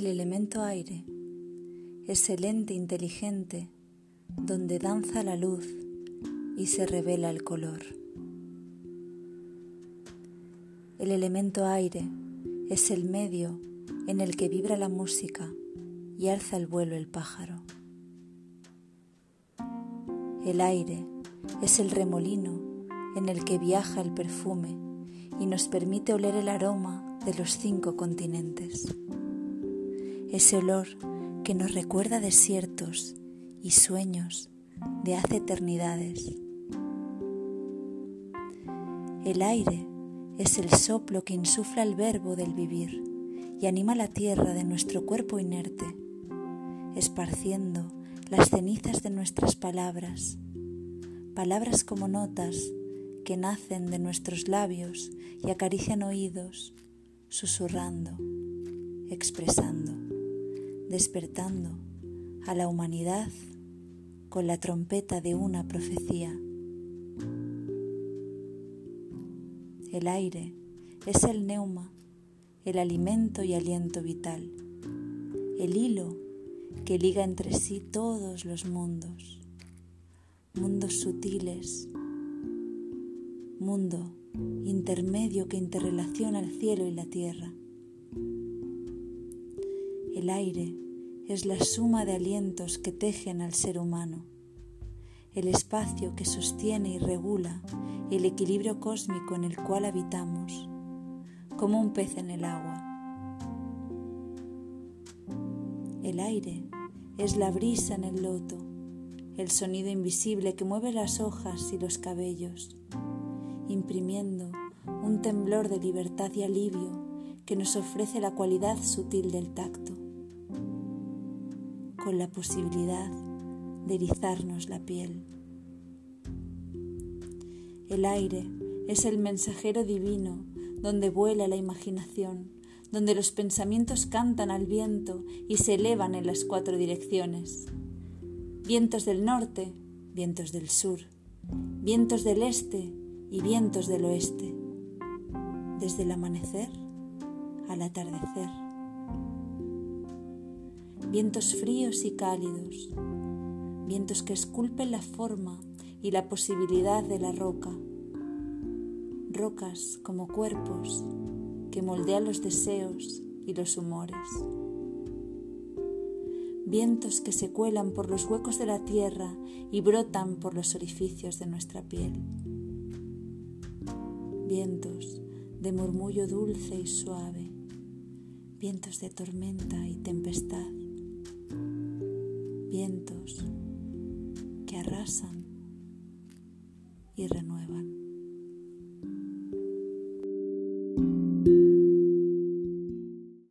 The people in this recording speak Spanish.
elemento aire es el ente inteligente donde danza la luz y se revela el color. El elemento aire es el medio en el que vibra la música y alza el vuelo el pájaro. El aire es el remolino en el que viaja el perfume y nos permite oler el aroma de los cinco continentes. Ese olor que nos recuerda desiertos y sueños de hace eternidades. El aire es el soplo que insufla el verbo del vivir y anima la tierra de nuestro cuerpo inerte, esparciendo las cenizas de nuestras palabras, palabras como notas que nacen de nuestros labios y acarician oídos, susurrando, expresando, despertando a la humanidad con la trompeta de una profecía. El aire es el neuma, el alimento y aliento vital, el hilo que liga entre sí todos los mundos, mundos sutiles, mundo intermedio que interrelaciona el cielo y la tierra. El aire es la suma de alientos que tejen al ser humano, el espacio que sostiene y regula el equilibrio cósmico en el cual habitamos, como un pez en el agua. El aire es la brisa en el loto, el sonido invisible que mueve las hojas y los cabellos, imprimiendo un temblor de libertad y alivio que nos ofrece la cualidad sutil del tacto con la posibilidad de erizarnos la piel. El aire es el mensajero divino donde vuela la imaginación, donde los pensamientos cantan al viento y se elevan en las cuatro direcciones. Vientos del norte, vientos del sur, vientos del este y vientos del oeste, desde el amanecer al atardecer vientos fríos y cálidos, vientos que esculpen la forma y la posibilidad de la roca, rocas como cuerpos que moldean los deseos y los humores, vientos que se cuelan por los huecos de la tierra y brotan por los orificios de nuestra piel, vientos de murmullo dulce y suave, vientos de tormenta y tempestad vientos que arrasan y renuevan.